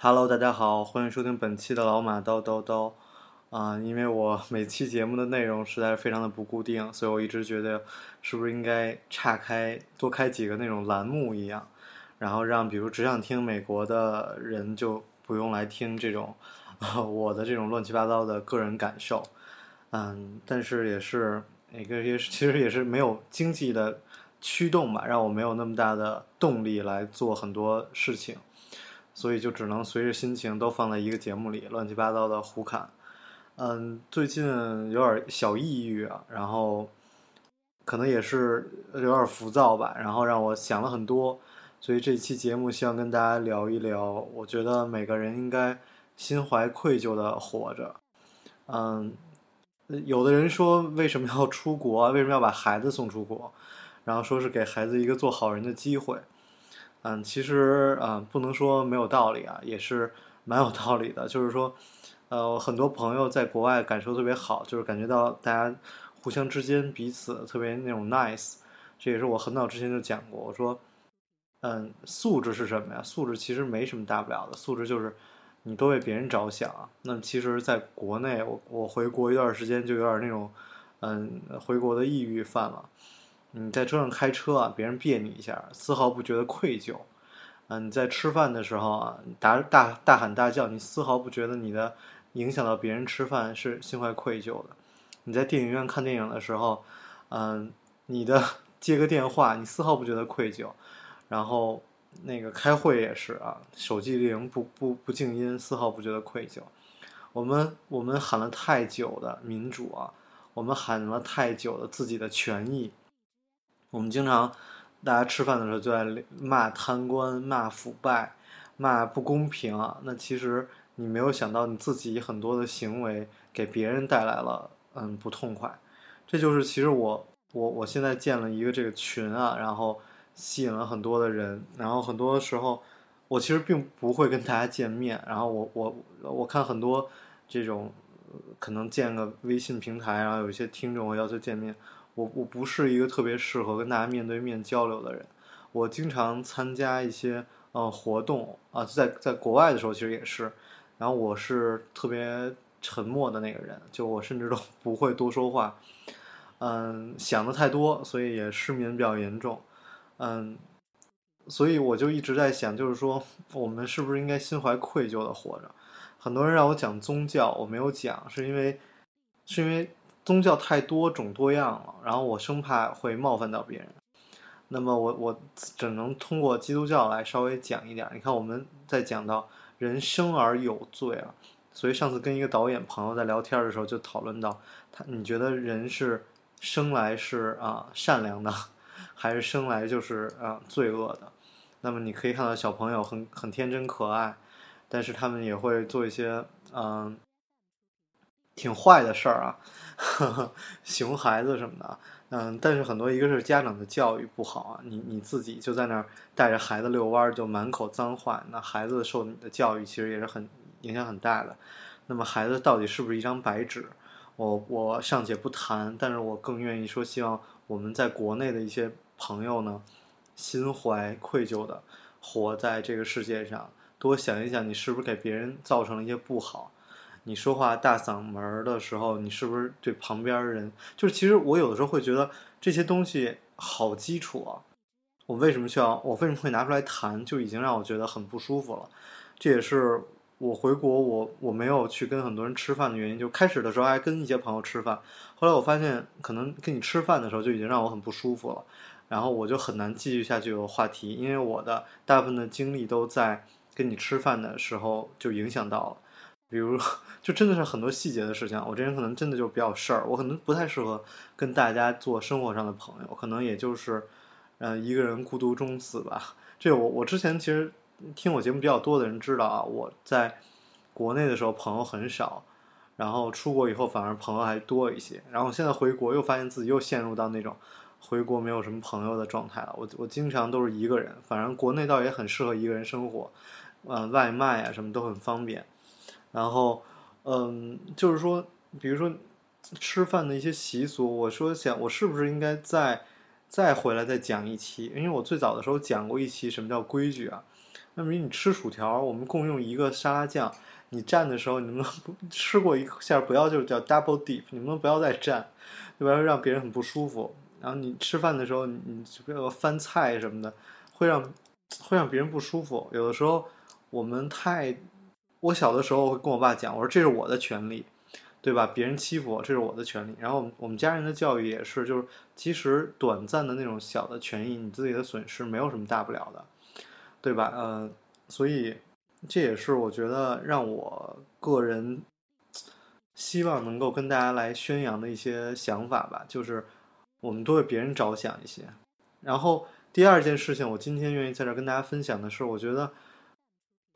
Hello，大家好，欢迎收听本期的老马叨叨叨。啊、因为我 每期节目的内容实在是非常的不固定，所以我一直觉得是不是应该岔开多开几个那种栏目一样，然后让比如只想听美国的人就不用来听这种、啊 我的这种乱七八糟的个人感受。嗯，但是也是一个也是其实也是没有经济的驱动吧，让我没有那么大的动力来做很多事情。所以就只能随着心情都放在一个节目里，乱七八糟的胡侃。嗯，最近有点小抑郁啊，然后可能也是有点浮躁吧，然后让我想了很多。所以这期节目希望跟大家聊一聊，我觉得每个人应该心怀愧疚的活着。嗯，有的人说为什么要出国？为什么要把孩子送出国？然后说是给孩子一个做好人的机会。嗯，其实、嗯，不能说没有道理啊，也是 蛮有道理的。就是说，呃，很多朋友在国外感受特别好，就是感觉到大家互相之间彼此特别那种 nice。这也是我很早之前就讲过，我说，嗯，素质是什么呀？素质其实没什么大不了的，素质就是你多为别人着想。那其实，在国内，我我回国一段时间就有点那种，嗯，回国的抑郁犯了。你在车上开车啊，别人别你一下，丝毫不觉得愧疚。嗯，你在吃饭的时候啊，大大大喊大叫，你丝毫不觉得你的影响到别人吃饭是心怀愧疚的。你在电影院看电影的时候，嗯，你的接个电话，你丝毫不觉得愧疚。然后那个开会也是啊，手机铃不不不静音，丝毫不觉得愧疚。我们我们喊了太久的民主啊，我们喊了太久的自己的权益。我们经常，大家吃饭的时候就在骂贪官、骂腐败、骂不公平啊。那其实你没有想到，你自己很多的行为给别人带来了嗯不痛快。这就是其实我我我现在建了一个这个群啊，然后吸引了很多的人，然后很多时候我其实并不会跟大家见面，然后我我我看很多这种可能建个微信平台，然后有一些听众要求见面。我我不是一个特别适合跟大家面对面交流的人，我经常参加一些呃活动啊，在在国外的时候其实也是，然后我是特别沉默的那个人，就我甚至都 不会多说话，嗯，想的太多，所以也失眠比较严重，嗯，所以我就一直在想，就是说我们是不是应该心怀愧疚的活着？很多人让我讲宗教，我没有讲，是因为是因为。宗教太多种多样了，然后我生怕会冒犯到别人，那么我我只能通过基督教来稍微讲一点。你看我们在讲到人生而有罪啊，所以上次跟一个导演朋友在聊天的时候就讨论到，他你觉得人是生来是啊善良的，还是生来就是啊罪恶的？那么你可以看到小朋友很很天真可爱，但是他们也会做一些嗯。挺坏的事儿啊，呵呵，熊孩子什么的，嗯，但是很多一个是家长的教育不好啊，你你自己就在那儿带着孩子遛弯儿，就满口脏话，那孩子受你的教育其实也是很影响很大的。那么孩子到底是不是一张白纸？我我尚且不谈，但是我更愿意说，希望我们在国内的一些朋友呢，心怀愧疚的活在这个世界上，多想一想，你是不是给别人造成了一些不好。你说话大嗓门的时候，你是不是对旁边人？就是其实我有的时候会觉得这些东西好基础啊，我为什么需要？我为什么会拿出来谈？就已经让我觉得很不舒服了。这也是我回国我我没有去跟很多人吃饭的原因。就开始的时候还跟一些朋友吃饭，后来我发现可能跟你吃饭的时候就已经让我很不舒服了，然后我就很难继续下去有话题，因为我的大部分的精力都在跟你吃饭的时候就影响到了。比如，就真的是很多细节的事情。我这人可能真的就比较事儿，我可能不太适合跟大家做生活上的朋友，可能也就是，呃，一个人孤独终死吧。这我我之前其实听我节目比较多的人知道啊，我在国内的时候朋友很少，然后出国以后反而朋友还多一些，然后现在回国又发现自己又陷入到那种回国没有什么朋友的状态了。我我经常都是一个人，反正国内倒也很适合一个人生活，呃，外卖啊什么都很方便。然后，嗯，就是说，比如说吃饭的一些习俗，我说想我是不是应该再再回来再讲一期？因为我最早的时候讲过一期什么叫规矩啊。那么你吃薯条，我们共用一个沙拉酱，你蘸的时候，你能不吃过一下不要就是叫 double deep？你能不要再蘸，要不然让别人很不舒服。然后你吃饭的时候，你这个翻菜什么的，会让会让别人不舒服。有的时候我们太，我小的时候会跟我爸讲，我说这是我的权利，对吧？别人欺负我，这是我的权利。然后我们家人的教育也是，就是其实短暂的那种小的权益，你自己的损失没有什么大不了的。对吧？呃，所以这也是我觉得让我个人希望能够跟大家来宣扬的一些想法吧，就是我们多为别人着想一些。然后第二件事情，我今天愿意在这跟大家分享的是，我觉得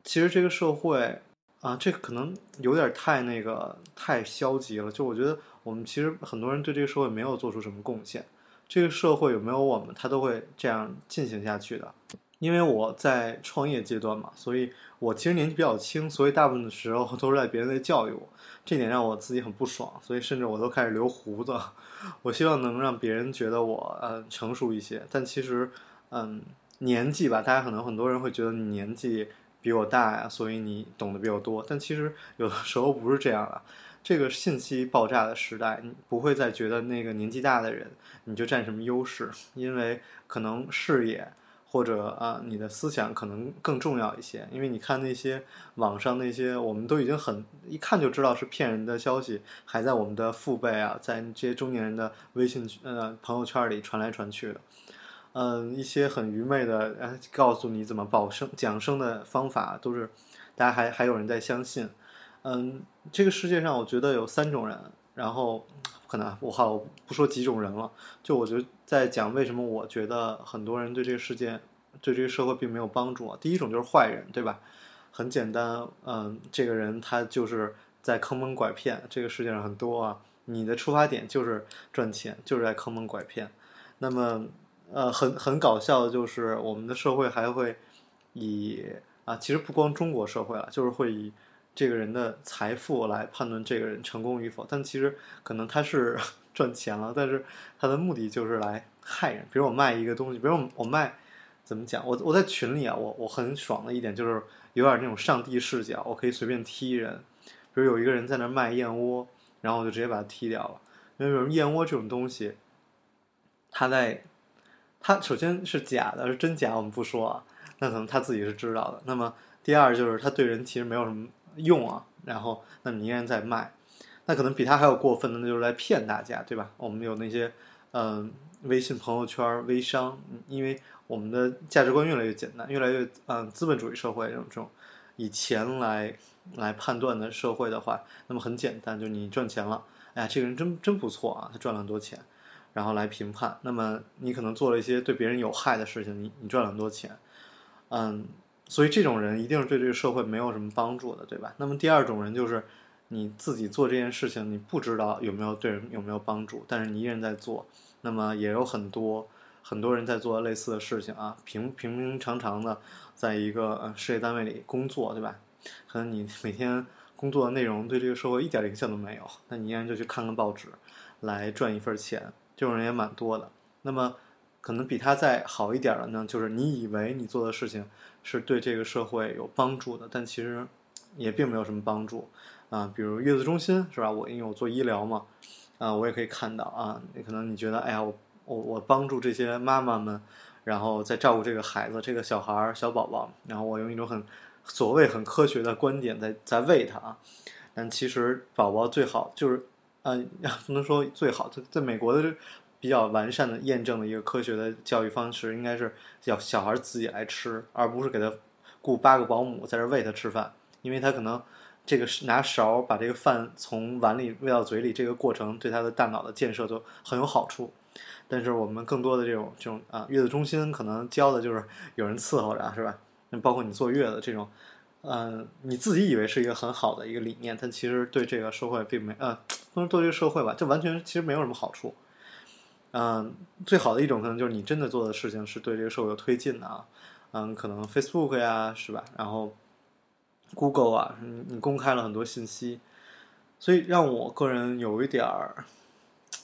其实这个社会啊，这可能有点太那个太消极了。就我觉得我们其实很多人对这个社会没有做出什么贡献，这个社会有没有我们，它都会这样进行下去的。因为我在创业阶段嘛，所以我其实年纪比较轻，所以大部分的时候都是在别人在教育我，这点让我自己很不爽，所以甚至我都开始留胡子。我希望能让别人觉得我呃成熟一些，但其实嗯年纪吧，大家可能很多人会觉得你年纪比我大呀，所以你懂得比我多，但其实有的时候不是这样的。这个信息爆炸的时代，你不会再觉得那个年纪大的人你就占什么优势，因为可能视野。或者啊，你的思想可能更重要一些，因为你看那些网上那些，我们都已经很一看就知道是骗人的消息，还在我们的父辈啊，在这些中年人的微信呃朋友圈里传来传去的，嗯，一些很愚昧的，告诉你怎么保生讲生的方法，都是大家还还有人在相信，嗯，这个世界上我觉得有三种人，然后。可能我好不说几种人了，就我觉得在讲为什么我觉得很多人对这个世界、对这个社会并没有帮助啊。第一种就是坏人，对吧？很简单，嗯，这个人他就是在坑蒙拐骗。这个世界上很多啊，你的出发点就是赚钱，就是在坑蒙拐骗。那么，呃，很很搞笑的就是我们的社会还会以啊，其实不光中国社会了，就是会以。这个人的财富来判断这个人成功与否，但其实可能他是 赚钱了，但是他的目的就是来害人。比如我卖一个东西，比如我我卖怎么讲？我我在群里啊，我我很爽的一点就是有点那种上帝视角，我可以随便踢人。比如有一个人在那卖燕窝，然后我就直接把他踢掉了。因为燕窝这种东西，他在他首先是假的，是真假我们不说啊，那可能他自己是知道的。那么第二就是他对人其实没有什么。用啊，然后那你依然在卖，那可能比他还要过分的，那就是来骗大家，对吧？我们有那些嗯，微信朋友圈微商，因为我们的价值观越来越简单，越来越嗯，资本主义社会这种这种以钱来来判断的社会的话，那么很简单，就你赚钱了，哎呀，这个人真真不错啊，他赚了很多钱，然后来评判，那么你可能做了一些对别人有害的事情，你你赚了很多钱，嗯。所以这种人一定是对这个社会没有什么帮助的，对吧？那么第二种人就是你自己做这件事情，你不知道有没有对人有没有帮助，但是你依然在做。那么也有很多很多人在做类似的事情啊，平平平常常的在一个事业单位里工作，对吧？可能你每天工作的内容对这个社会一点影响都没有，那你依然就去看看报纸来赚一份钱，这种人也蛮多的。那么可能比他再好一点的呢，就是你以为你做的事情。是对这个社会有帮助的，但其实也并没有什么帮助啊。比如月子中心是吧？我因为我做医疗嘛，啊，我也可以看到啊。你可能你觉得，哎呀，我我我帮助这些妈妈们，然后在照顾这个孩子、这个小孩儿、小宝宝，然后我用一种很所谓很科学的观点在在喂他啊。但其实宝宝最好就是，嗯，不能说最好，在在美国的。比较完善的验证的一个科学的教育方式，应该是要小孩自己来吃，而不是给他雇八个保姆在这喂他吃饭，因为他可能这个拿勺把这个饭从碗里喂到嘴里，这个过程对他的大脑的建设就很有好处。但是我们更多的这种这种啊，月子中心可能教的就是有人伺候着，是吧？那包括你坐月子这种，嗯，你自己以为是一个很好的一个理念，但其实对这个社会并没呃，不能说对这个社会吧，就完全其实没有什么好处。嗯，最好的一种可能就是你真的做的事情是对这个社会有推进的啊。嗯，可能 Facebook 呀，是吧？然后 Google 啊，你你公开了很多信息，所以让我个人有一点儿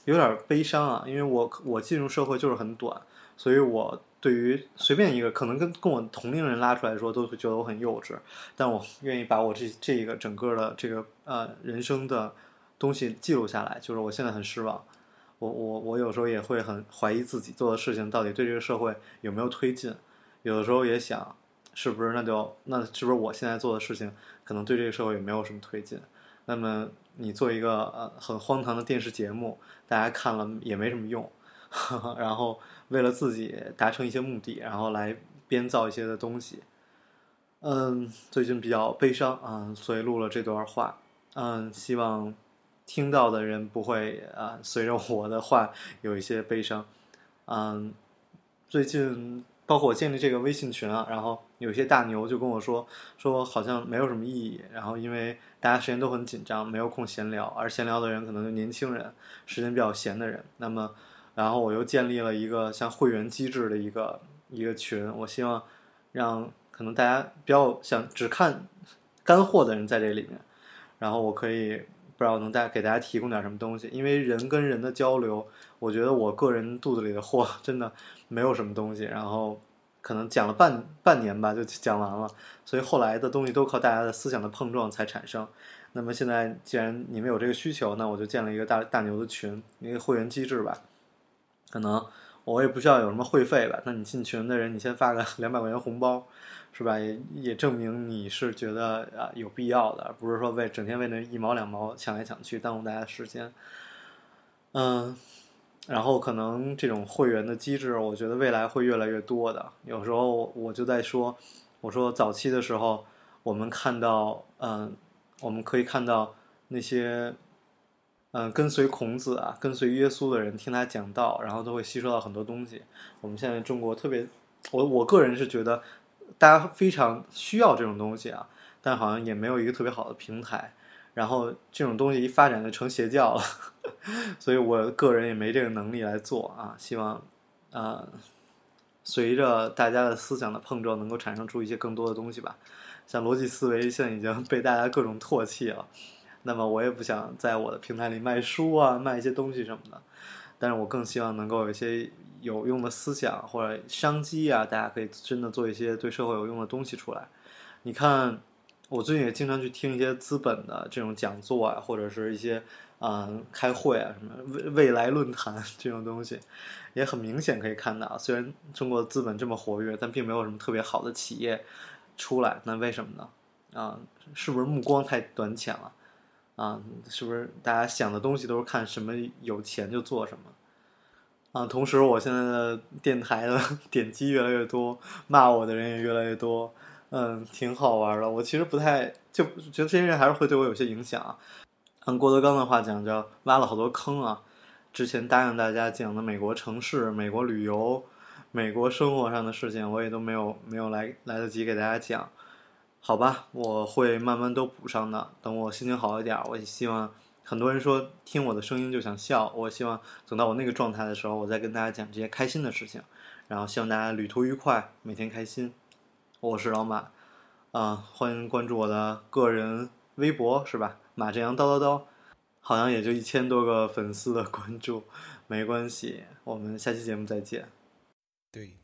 有点悲伤啊，因为我我进入社会就是很短，所以我。对于随便一个可能跟跟我同龄人拉出来说，都会觉得我很幼稚，但我愿意把我这这个整个的这个呃人生的东西记录下来。就是我现在很失望，我我我有时候也会很怀疑自己做的事情到底对这个社会有没有推进。有的时候也想，是不是那就那是不是我现在做的事情可能对这个社会也没有什么推进？那么你做一个呃很荒唐的电视节目，大家看了也没什么用，然后。为了自己达成一些目的，然后来编造一些的东西。嗯，最近比较悲伤啊，所以录了这段话。嗯，希望听到的人不会啊，随着我的话有一些悲伤。嗯，最近包括我建立这个微信群啊，然后有些大牛就跟我说，说好像没有什么意义。然后因为大家时间都很紧张，没有空闲聊，而闲聊的人可能就年轻人，时间比较闲的人。那么。然后我又建立了一个像会员机制的一个一个群，我希望让可能大家比较想只看干货的人在这里面，然后我可以不知道能带给大家提供点什么东西，因为人跟人的交流，我觉得我个人肚子里的货真的没有什么东西，然后可能讲了半半年吧就讲完了，所以后来的东西都靠大家的思想的碰撞才产生。那么现在既然你们有这个需求，那我就建了一个大大牛的群，一个会员机制吧。可能我也不需要有什么会费吧？那你进群的人，你先发个 两百块钱红包，是吧？也也证明你是觉得啊有必要的，不是说为整天为那一毛两毛抢来抢去耽误大家时间。嗯，然后可能这种会员的机制，我觉得未来会越来越多的。有时候我就在说，我说早期的时候，我们看到，嗯，我们可以看到那些。嗯，跟随孔子啊，跟随耶稣的人听他讲道，然后都会吸收到很多东西。我们现在中国特别，我我个人是觉得大家非常需要这种东西啊，但好像也没有一个特别好的平台。然后这种东西一发展就成邪教了，所以我个人也没这个能力来做啊。希望啊，随着大家的思想的碰撞，能够产生出一些更多的东西吧。像逻辑思维现在已经被大家各种唾弃了。那么我也不想在我的平台里卖书啊，卖一些东西什么的，但是我更希望能够有一些有用的思想或者商机啊，大家可以真的做一些对社会有用的东西出来。你看，我最近也经常去听一些资本的这种讲座啊，或者是一些嗯开会啊什么未未来论坛 这种东西，也很明显可以看到，虽然中国资本这么活跃，但并没有什么特别好的企业出来。那为什么呢？啊，是不是目光太短浅了？啊，是不是大家想的东西都是看什么有钱就做什么？啊，同时我现在的电台的点击越来越多，骂我的人也越来越多，嗯，挺好玩的。我其实不太就觉得这些人还是会对我有些影响。按郭德纲的话讲，叫挖了好多坑啊。之前答应大家讲的美国城市、美国旅游、美国生活上的事情，我也都没有没有来来得及给大家讲。好吧，我会慢慢都补上的。等我心情好一点，我也希望很多人说听我的声音就想笑。我希望等到我那个状态的时候，我再跟大家讲这些开心的事情。然后希望大家旅途愉快，每天开心。我是老马，啊，欢迎关注我的个人微博，是吧？马振阳叨叨叨，好像也就一千多个粉丝的关注，没关系。我们下期节目再见。对。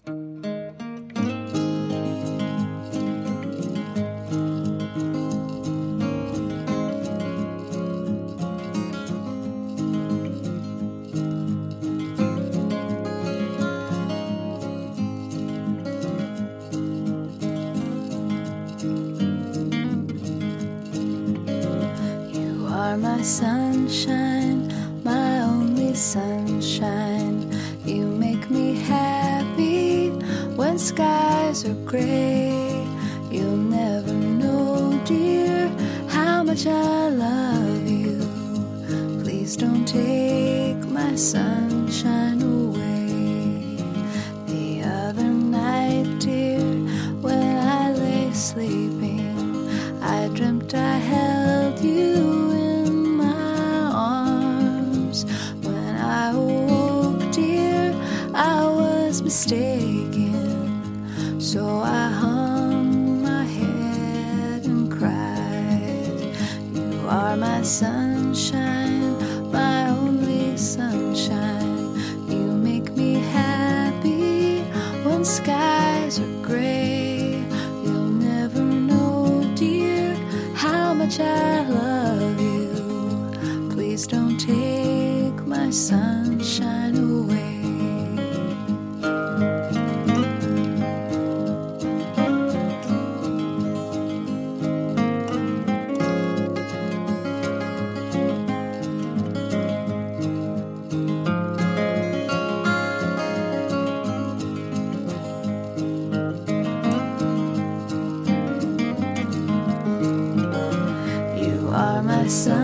Sunshine, my only sunshine. You make me happy when skies are gray. You'll never know, dear, how much I love you. Please don't take my sunshine away. Sunshine away. You are my sunshine,